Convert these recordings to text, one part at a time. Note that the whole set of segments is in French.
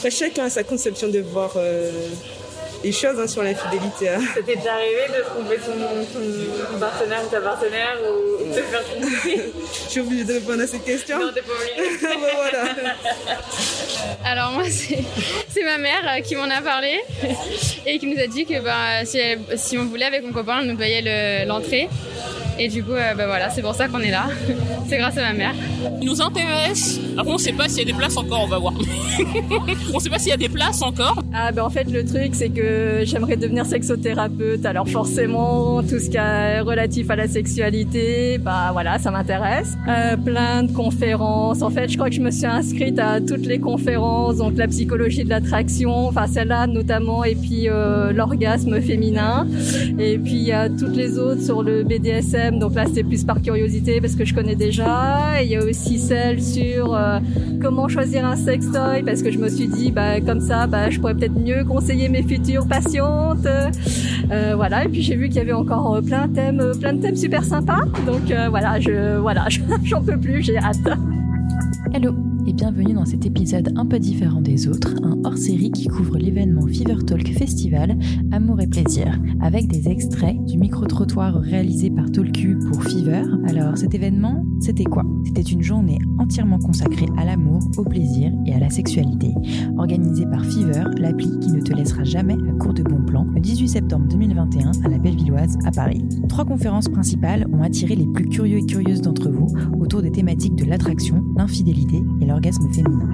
Après, chacun a sa conception de voir euh, les choses hein, sur l'infidélité. Hein. Ça t'est déjà arrivé de tromper ton, partenaire ou ta partenaire ou de te faire tromper Je suis obligée de répondre à cette question Non, t'es pas obligée. Ah, bah, voilà. Alors moi, c'est ma mère euh, qui m'en a parlé et qui nous a dit que bah, si, elle- si on voulait avec mon copain, elle nous payait le- l'entrée. Et du coup, euh, bah, voilà, c'est pour ça qu'on est là. c'est grâce à ma mère. Il nous intéresse. Après, on sait pas s'il y a des places encore, on va voir. on sait pas s'il y a des places encore. Ah ben en fait le truc c'est que j'aimerais devenir sexothérapeute alors forcément tout ce qui est relatif à la sexualité bah voilà ça m'intéresse euh, plein de conférences en fait je crois que je me suis inscrite à toutes les conférences donc la psychologie de l'attraction enfin celle-là notamment et puis euh, l'orgasme féminin et puis il y a toutes les autres sur le BDSM donc là c'est plus par curiosité parce que je connais déjà. Et il y a aussi celle sur euh, comment choisir un sextoy parce que je me suis dit bah comme ça bah je pourrais peut-être mieux conseiller mes futures patientes. Euh, voilà. Et puis j'ai vu qu'il y avait encore euh, plein de thèmes plein de thèmes super sympas. Donc voilà je voilà j'en peux plus j'ai hâte. Hello et bienvenue dans cet épisode un peu différent des autres, un hors-série qui couvre l'événement Fever Talk Festival Amour et plaisir, avec des extraits du micro-trottoir réalisé par Talku pour Fever. Alors cet événement, c'était quoi? C'était une journée entièrement consacrée à l'amour, au plaisir et à la sexualité, organisée par Fever, l'appli qui ne te laissera jamais à court de bons plans, le 18 septembre 2021 à la Bellevilloise à Paris. Trois conférences principales ont attiré les plus curieux et curieuses d'entre vous thématiques de l'attraction, l'infidélité et l'orgasme féminin.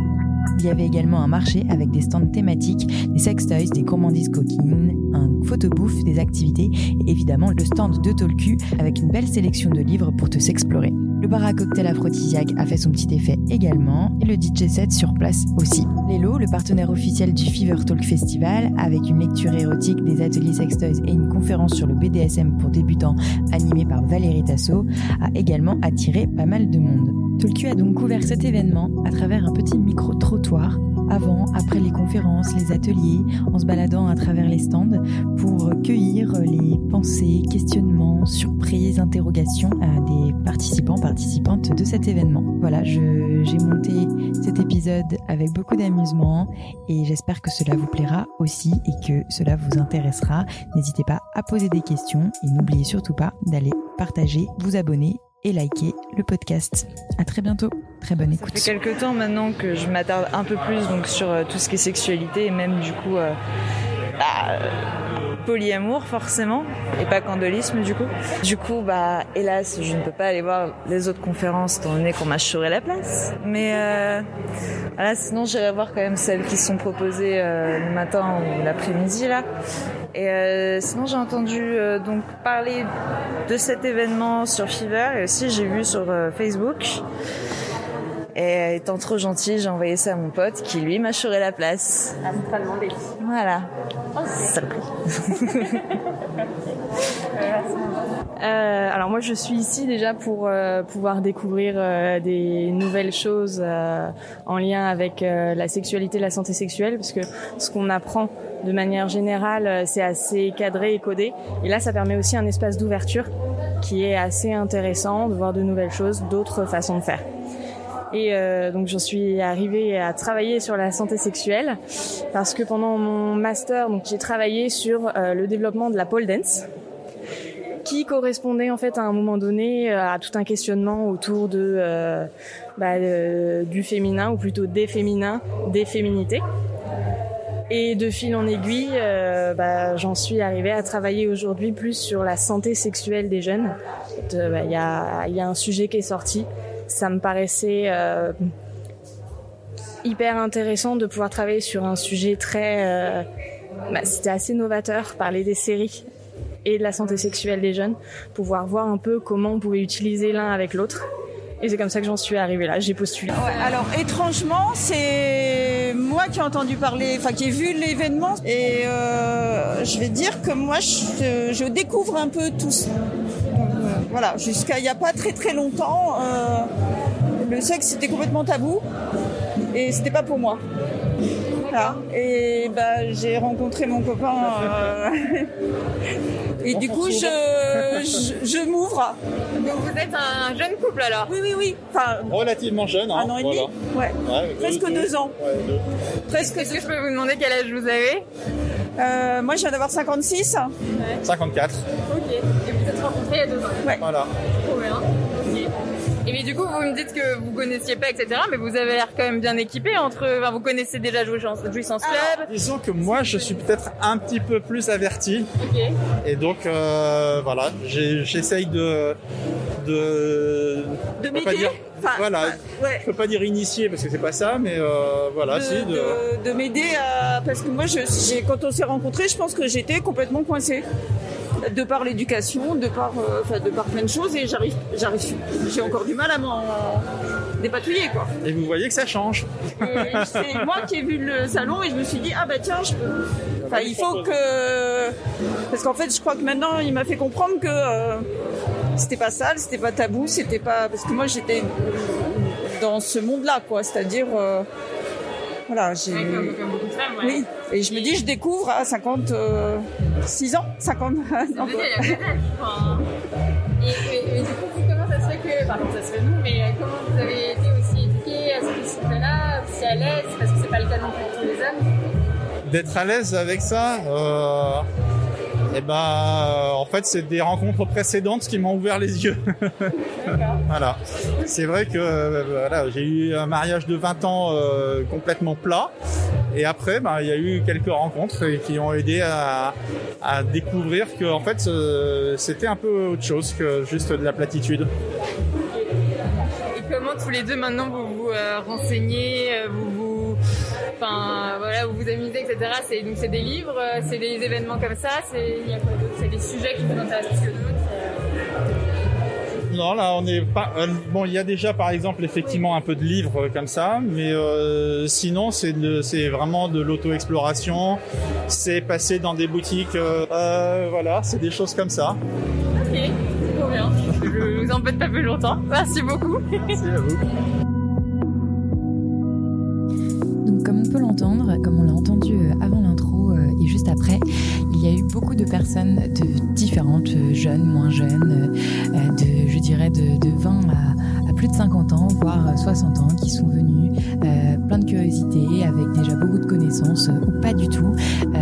Il y avait également un marché avec des stands thématiques, des sextoys, des gourmandises coquines, un photobouffe, des activités et évidemment le stand de Tolku avec une belle sélection de livres pour te s'explorer. Le bar à cocktail aphrodisiaque a fait son petit effet également et le DJ set sur place aussi. Lelo, le partenaire officiel du Fever Talk Festival, avec une lecture érotique, des ateliers sextoys et une conférence sur le BDSM pour débutants animée par Valérie Tasso, a également attiré pas mal de monde. Tolku a donc couvert cet événement à travers un petit micro-trottoir avant, après les conférences, les ateliers, en se baladant à travers les stands pour cueillir les pensées, questionnements, surprises, interrogations des participants, participantes de cet événement. Voilà, j'ai monté cet épisode avec beaucoup d'amusement et j'espère que cela vous plaira aussi et que cela vous intéressera. N'hésitez pas à poser des questions et n'oubliez surtout pas d'aller partager, vous abonner et liker le podcast. À très bientôt. Très bonne Ça écoute. fait quelques temps maintenant que je m'attarde un peu plus donc sur euh, tout ce qui est sexualité et même du coup euh, bah, polyamour forcément et pas candolisme du coup. Du coup bah hélas je ne peux pas aller voir les autres conférences étant donné qu'on m'a chouré la place. Mais euh, voilà sinon j'irai voir quand même celles qui sont proposées euh, le matin ou l'après-midi là. Et euh, sinon j'ai entendu euh, donc parler de cet événement sur Fever et aussi j'ai vu sur euh, Facebook. Et étant trop gentil, j'ai envoyé ça à mon pote qui lui m'a chouré la place. Ah, pas demandé. Voilà. Saloperie. Euh, alors moi je suis ici déjà pour euh, pouvoir découvrir euh, des nouvelles choses euh, en lien avec euh, la sexualité, la santé sexuelle, parce que ce qu'on apprend de manière générale euh, c'est assez cadré et codé. Et là ça permet aussi un espace d'ouverture qui est assez intéressant de voir de nouvelles choses, d'autres façons de faire. Et euh, donc j'en suis arrivée à travailler sur la santé sexuelle parce que pendant mon master, donc j'ai travaillé sur euh, le développement de la pole dance qui correspondait en fait à un moment donné euh, à tout un questionnement autour de euh, bah, du féminin ou plutôt des féminins, des féminités. Et de fil en aiguille, euh, bah, j'en suis arrivée à travailler aujourd'hui plus sur la santé sexuelle des jeunes. Bah, Il y, a, y a un sujet qui est sorti. Ça me paraissait euh, hyper intéressant de pouvoir travailler sur un sujet très... euh, bah, C'était assez novateur, parler des séries et de la santé sexuelle des jeunes, pouvoir voir un peu comment on pouvait utiliser l'un avec l'autre. Et c'est comme ça que j'en suis arrivée là, j'ai postulé. Alors étrangement, c'est moi qui ai entendu parler, enfin qui ai vu l'événement, et euh, je vais dire que moi je, découvre un peu tout ça. Voilà, jusqu'à il n'y a pas très très longtemps, le sexe c'était complètement tabou et c'était pas pour moi. Voilà. Et bah, j'ai rencontré mon copain. euh, et du coup, je, je, je m'ouvre. Donc vous êtes un jeune couple alors Oui, oui, oui. Enfin, Relativement jeune, hein, un an et demi. voilà. Ouais. Ouais, Presque deux ans. Ouais, deux. Presque Est-ce que je peux vous demander quel âge vous avez? Euh, moi, je viens d'avoir 56. 54. Ok. Et vous vous êtes rencontrés il y a deux ans Ouais. Voilà. Trop bien. Et du coup, vous me dites que vous connaissiez pas, etc. Mais vous avez l'air quand même bien équipé entre. Enfin, vous connaissez déjà Jouissance, Jouissance Club. Disons que moi, je suis peut-être un petit peu plus averti. Et donc, euh, voilà, j'essaye de... De, De pas m'aider. dire- Enfin, voilà, ouais. je peux pas dire initié parce que c'est pas ça, mais euh, voilà, de, si. De... de- de m'aider à parce que moi je, quand on s'est rencontrés je pense que j'étais complètement coincée de par l'éducation de par euh, enfin de par plein de choses et j'arrive j'arrive j'ai encore du mal à m'en dépatouiller quoi Et vous voyez que ça change. et c'est moi qui ai vu le salon et je me suis dit ah bah tiens je peux enfin il faut que parce qu'en fait je crois que maintenant il m'a fait comprendre que euh, c'était pas sale c'était pas tabou c'était pas parce que moi j'étais dans ce monde là quoi c'est-à-dire euh, voilà j'ai Ouais, comme, comme beaucoup de femmes, ouais. oui, et je me dis, je découvre à 56 ans, 50 ans. C'est déjà, il y a enfin, et, et, et du coup, comment ça se fait que, enfin, comment ça se fait nous, mais euh, comment vous avez été aussi éduqués à ce sujet-là, aussi à l'aise, parce que c'est pas le cas non plus pour tous les hommes. D'être à l'aise avec ça, euh, eh ben, euh, en fait, c'est des rencontres précédentes qui m'ont ouvert les yeux. voilà. C'est vrai que euh, voilà, j'ai eu un mariage de 20 ans euh, complètement plat. Et après, ben, il y a eu quelques rencontres qui ont aidé à, découvrir que en fait, euh, c'était un peu autre chose que juste de la platitude. Et comment tous les deux maintenant vous vous euh, renseignez, euh, vous vous, enfin voilà, vous vous amusez, etc. C'est donc c'est des livres, c'est des événements comme ça, c'est C'est des sujets qui vous intéressent? Non, là, on n'est pas. euh, bon, il y a déjà, par exemple, effectivement, un peu de livres euh, comme ça, mais euh, sinon, c'est c'est vraiment de l'auto-exploration. C'est passer dans des boutiques, euh, euh, voilà, c'est des choses comme ça. Ok, trop bien. Je vous embête pas plus longtemps. Merci beaucoup. Merci à vous. Donc comme on peut l'entendre, comme on l'a entendu avant beaucoup de personnes de différentes, euh, jeunes, moins jeunes, euh, euh, de, je dirais de, de 20 à, plus de 50 ans, voire euh, 60 ans, qui sont venus, euh, plein de curiosité, avec déjà beaucoup de connaissances, ou pas du tout,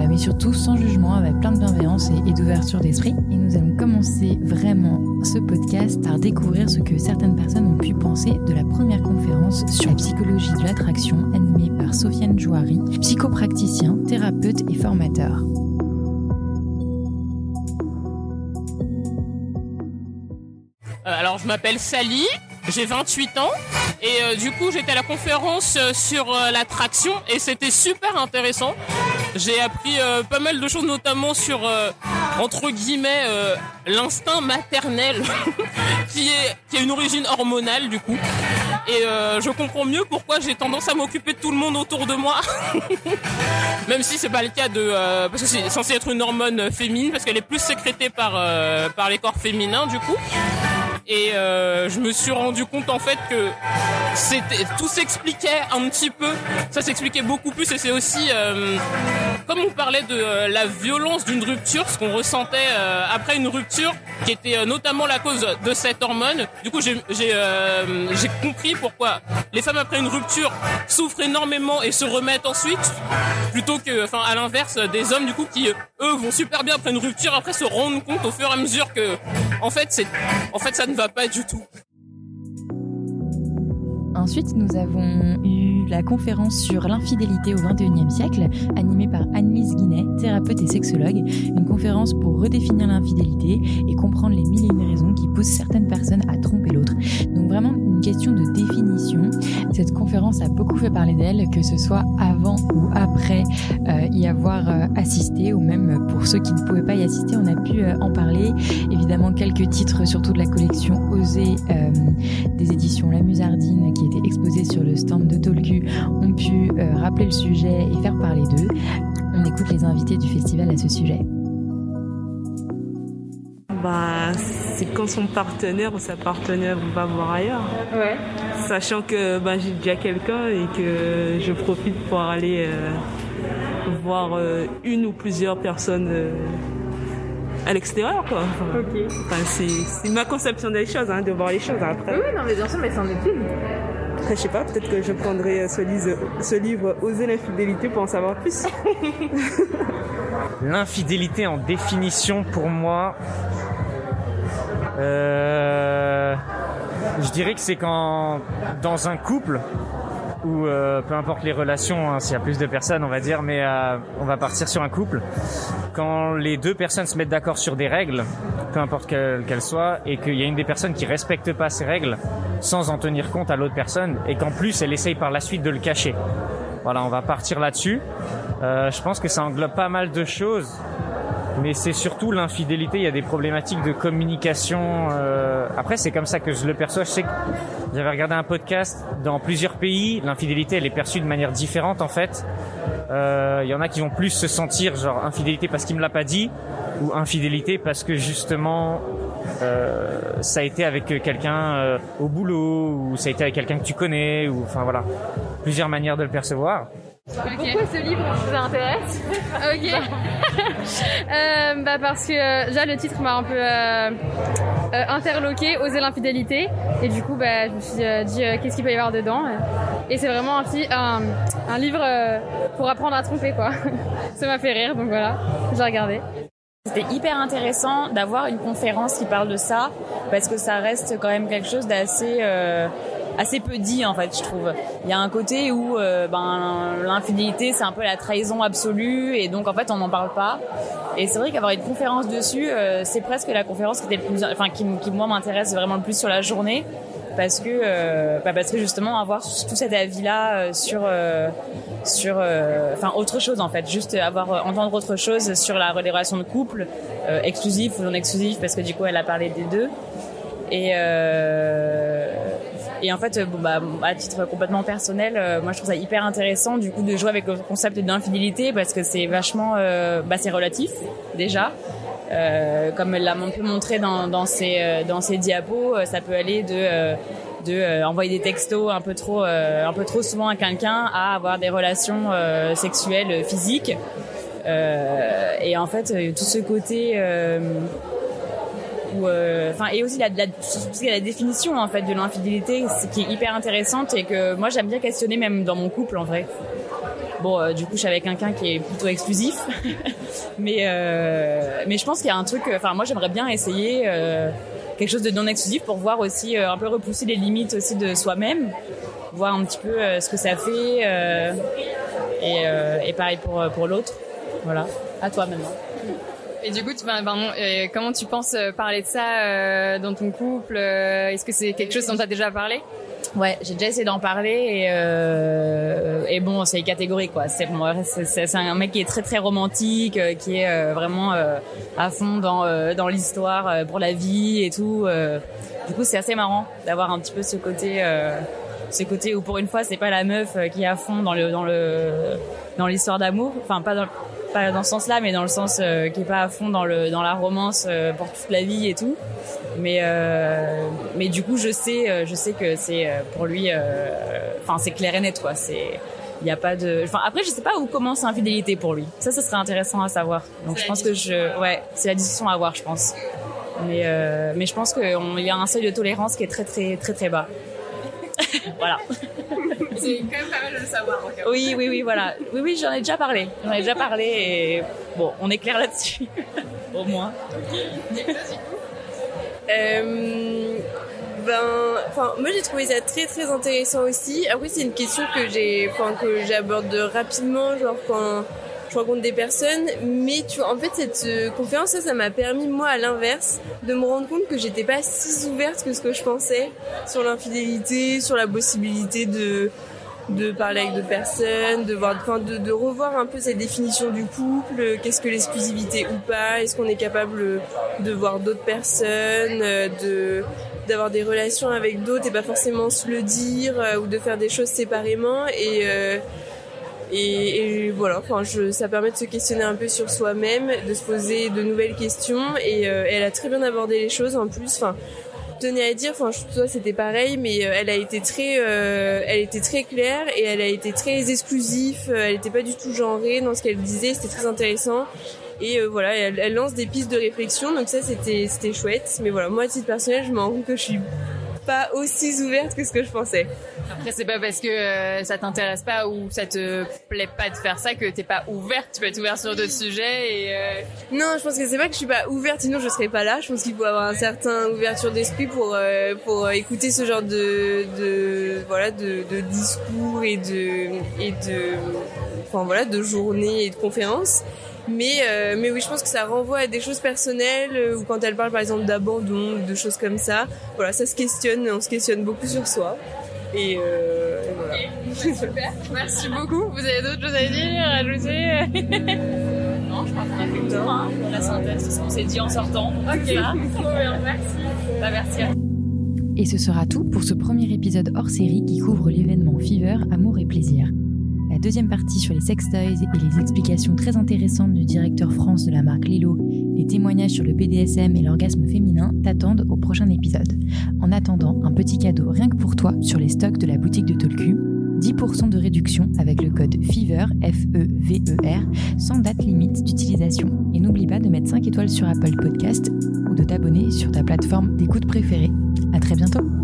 mais surtout sans jugement, avec plein de bienveillance et, et d'ouverture d'esprit. Et nous allons commencer vraiment ce podcast par découvrir ce que certaines personnes ont pu penser de la première conférence sur la psychologie de l'attraction animée par Sofiane Jouari, psychopraticien, thérapeute et formateur. Alors, je m'appelle Sally, j'ai 28 ans et euh, du coup, j'étais à la conférence euh, sur euh, l'attraction et c'était super intéressant. J'ai appris euh, pas mal de choses, notamment sur euh, entre guillemets euh, l'instinct maternel qui est a une origine hormonale du coup. Et euh, je comprends mieux pourquoi j'ai tendance à m'occuper de tout le monde autour de moi. Même si c'est pas le cas de euh, parce que c'est censé être une hormone féminine parce qu'elle est plus sécrétée euh, par les corps féminins du coup. Et euh, je me suis rendu compte en fait que tout s'expliquait un petit peu. Ça s'expliquait beaucoup plus et c'est aussi euh, comme on parlait de euh, la violence d'une rupture, ce qu'on ressentait après une rupture, qui était notamment la cause de cette hormone. Du coup, j'ai compris pourquoi les femmes après une rupture souffrent énormément et se remettent ensuite, plutôt que, enfin, à l'inverse, des hommes du coup qui eux vont super bien après une rupture, après se rendent compte au fur et à mesure que, en fait, c'est, en fait, ça ne va pas du tout. Ensuite, nous avons eu la conférence sur l'infidélité au XXIe siècle, animée par Anne-Lise Guinet, thérapeute et sexologue. Une conférence pour redéfinir l'infidélité et comprendre les mille et une raisons qui poussent certaines personnes à tromper l'autre. Donc vraiment une question de définition. Cette conférence a beaucoup fait parler d'elle, que ce soit avant ou après euh, y avoir euh, assisté, ou même pour ceux qui ne pouvaient pas y assister, on a pu euh, en parler. Évidemment, quelques titres, surtout de la collection Oser euh, des éditions La Musardine, qui était exposée sur le stand de Tolku, ont pu euh, rappeler le sujet et faire parler d'eux. On écoute les invités du festival à ce sujet. bah, c'est quand son partenaire ou sa partenaire va voir ailleurs. Ouais. Sachant que bah, j'ai déjà quelqu'un et que je profite pour aller euh, voir euh, une ou plusieurs personnes euh, à l'extérieur. Quoi. Enfin, Ok. enfin, c'est, c'est ma conception des choses, hein, de voir les choses. Après, Oui, oui, non, mais bien sûr, mais c'en est une. Après, je sais pas, peut-être que je prendrai ce livre, ce livre Oser l'infidélité pour en savoir plus. L'infidélité en définition pour moi, euh, je dirais que c'est quand dans un couple ou euh, peu importe les relations, hein, s'il y a plus de personnes, on va dire, mais euh, on va partir sur un couple. Quand les deux personnes se mettent d'accord sur des règles, peu importe quelles soient, et qu'il y a une des personnes qui respecte pas ces règles sans en tenir compte à l'autre personne, et qu'en plus elle essaye par la suite de le cacher. Voilà, on va partir là-dessus. Euh, je pense que ça englobe pas mal de choses, mais c'est surtout l'infidélité. Il y a des problématiques de communication. euh, Après, c'est comme ça que je le perçois. Je sais que j'avais regardé un podcast dans plusieurs pays. L'infidélité, elle est perçue de manière différente en fait. Euh, Il y en a qui vont plus se sentir genre infidélité parce qu'il me l'a pas dit, ou infidélité parce que justement euh, ça a été avec quelqu'un euh, au boulot, ou ça a été avec quelqu'un que tu connais, ou enfin voilà, plusieurs manières de le percevoir. Pourquoi ce livre vous intéresse Ok. Euh, bah parce que euh, déjà le titre m'a un peu euh, euh, interloqué, oser l'infidélité, et du coup bah je me suis dit euh, qu'est-ce qu'il peut y avoir dedans. Et c'est vraiment un, fi- un, un livre euh, pour apprendre à tromper quoi. Ça m'a fait rire donc voilà, j'ai regardé. C'était hyper intéressant d'avoir une conférence qui parle de ça parce que ça reste quand même quelque chose d'assez euh, assez peu dit en fait je trouve. Il y a un côté où euh, ben l'infidélité c'est un peu la trahison absolue et donc en fait on n'en parle pas. Et c'est vrai qu'avoir une conférence dessus euh, c'est presque la conférence qui était le plus enfin qui, qui moi m'intéresse vraiment le plus sur la journée parce que euh, bah, parce que justement avoir tout cet avis là sur euh, sur euh, enfin autre chose en fait juste avoir entendre autre chose sur la les de couple exclusif ou non exclusif parce que du coup elle a parlé des deux et et en fait, euh, bon, bah, à titre complètement personnel, euh, moi je trouve ça hyper intéressant du coup de jouer avec le concept d'infidélité parce que c'est vachement, euh, bah, c'est relatif déjà. Euh, comme elle l'a un peu montré dans, dans ses euh, dans ses diapos, euh, ça peut aller de de euh, envoyer des textos un peu trop euh, un peu trop souvent à quelqu'un à avoir des relations euh, sexuelles physiques. Et en fait, tout ce côté euh, enfin et aussi la, définition en fait de l'infidélité c'est- qui est hyper intéressante et que moi j'aime bien questionner même dans mon couple en vrai. Bon euh, du coup je suis avec quelqu'un qui est plutôt exclusif mais euh, mais je pense qu'il y a un truc enfin moi j'aimerais bien essayer quelque chose de non exclusif pour voir aussi un peu repousser les limites aussi de soi-même voir un petit peu ce que ça fait et, et pareil pour pour l'autre. Voilà. À toi maintenant Et du coup, tu, ben, comment tu penses euh, parler de ça euh, dans ton couple euh, Est-ce que c'est quelque chose dont tu as déjà parlé? Ouais, j'ai déjà essayé d'en parler et, euh, et bon, c'est catégorique quoi. C'est bon, c'est- un mec qui est très très romantique, euh, qui est euh, vraiment à fond dans dans l'histoire pour la vie et tout. Du coup, c'est assez marrant d'avoir un petit peu ce côté ce côté où pour une fois, c'est pas la meuf qui est à fond dans le dans le dans l'histoire d'amour. Enfin, pas dans pas dans ce sens-là, mais dans le sens euh, qui est pas à fond dans le dans la romance euh, pour toute la vie et tout. Mais euh, mais du coup, je sais je sais que c'est pour lui, enfin c'est clair et net quoi. C'est il y a pas de, enfin après je sais pas où commence l'infidélité pour lui. Ça, ça serait intéressant à savoir. Donc je pense que je, ouais, c'est la discussion à avoir, je pense. Mais mais je pense qu'il y a un seuil de tolérance qui est très très très très bas. voilà. C'est quand même pas mal de le savoir. Oui, oui, oui, voilà. Oui, oui, j'en ai déjà parlé. J'en ai déjà parlé et bon, on est clair là-dessus. Au moins. Euh, ben, enfin, moi j'ai trouvé ça très très intéressant aussi. Après, c'est une question que j'ai, enfin, que j'aborde rapidement, genre quand je rencontre des personnes. Mais tu vois, en fait, cette euh, conférence, ça, m'a permis, moi, à l'inverse, de me rendre compte que j'étais pas si ouverte que ce que je pensais sur l'infidélité, sur la possibilité de de parler avec d'autres personnes, de voir, enfin, de, revoir un peu cette définition du couple, euh, qu'est-ce que l'exclusivité ou pas, est-ce qu'on est capable de voir d'autres personnes, euh, de d'avoir des relations avec d'autres et pas forcément se le dire euh, ou de faire des choses séparément et euh, Et, voilà, enfin, ça permet de se questionner un peu sur soi-même, de se poser de nouvelles questions. Et euh, elle a très bien abordé les choses en plus. Enfin, tenais à dire, enfin, toi c'était pareil, mais euh, elle a été très, euh, elle était très claire et elle a été très exclusive. Elle n'était pas du tout genrée dans ce qu'elle disait. C'était très intéressant. Et voilà, elle, elle, lance des pistes de réflexion, donc ça c'était c'était chouette. Mais voilà, moi à titre personnel, je me rends compte que je suis pas aussi ouverte que ce que je pensais. Après, c'est pas parce que euh, ça t'intéresse pas ou ça te plaît pas de faire ça que t'es pas ouverte. Tu peux être ouverte sur d'autres sujets et. Euh... Non, je pense que c'est pas que je suis pas ouverte, sinon je serais pas là. Je pense qu'il faut avoir un certain ouverture d'esprit pour euh, pour écouter ce genre de de voilà de, de discours et de et de enfin voilà de journées et de conférences. Mais, euh, mais oui, je pense que ça renvoie à des choses personnelles euh, ou quand elle parle par exemple d'abandon ou de choses comme ça. Voilà, ça se questionne, on se questionne beaucoup sur soi. Et, euh, et voilà. Super, merci beaucoup. Vous avez d'autres choses à dire, à ajouter? Non, je crois qu'on a fait le tour, hein, la synthèse de ce qu'on s'est dit en sortant. Ok, merci. Bah, merci. Et ce sera tout pour ce premier épisode hors série qui couvre l'événement Fever, Amour et Plaisir. La deuxième partie sur les sextoys et les explications très intéressantes du directeur France de la marque Lilo, les témoignages sur le BDSM et l'orgasme féminin t'attendent au prochain épisode. En attendant, un petit cadeau rien que pour toi sur les stocks de la boutique de Tolku, 10% de réduction avec le code FEVER, F-E-V-E-R, sans date limite d'utilisation. Et n'oublie pas de mettre 5 étoiles sur Apple Podcast ou de t'abonner sur ta plateforme d'écoute préférée. À très bientôt!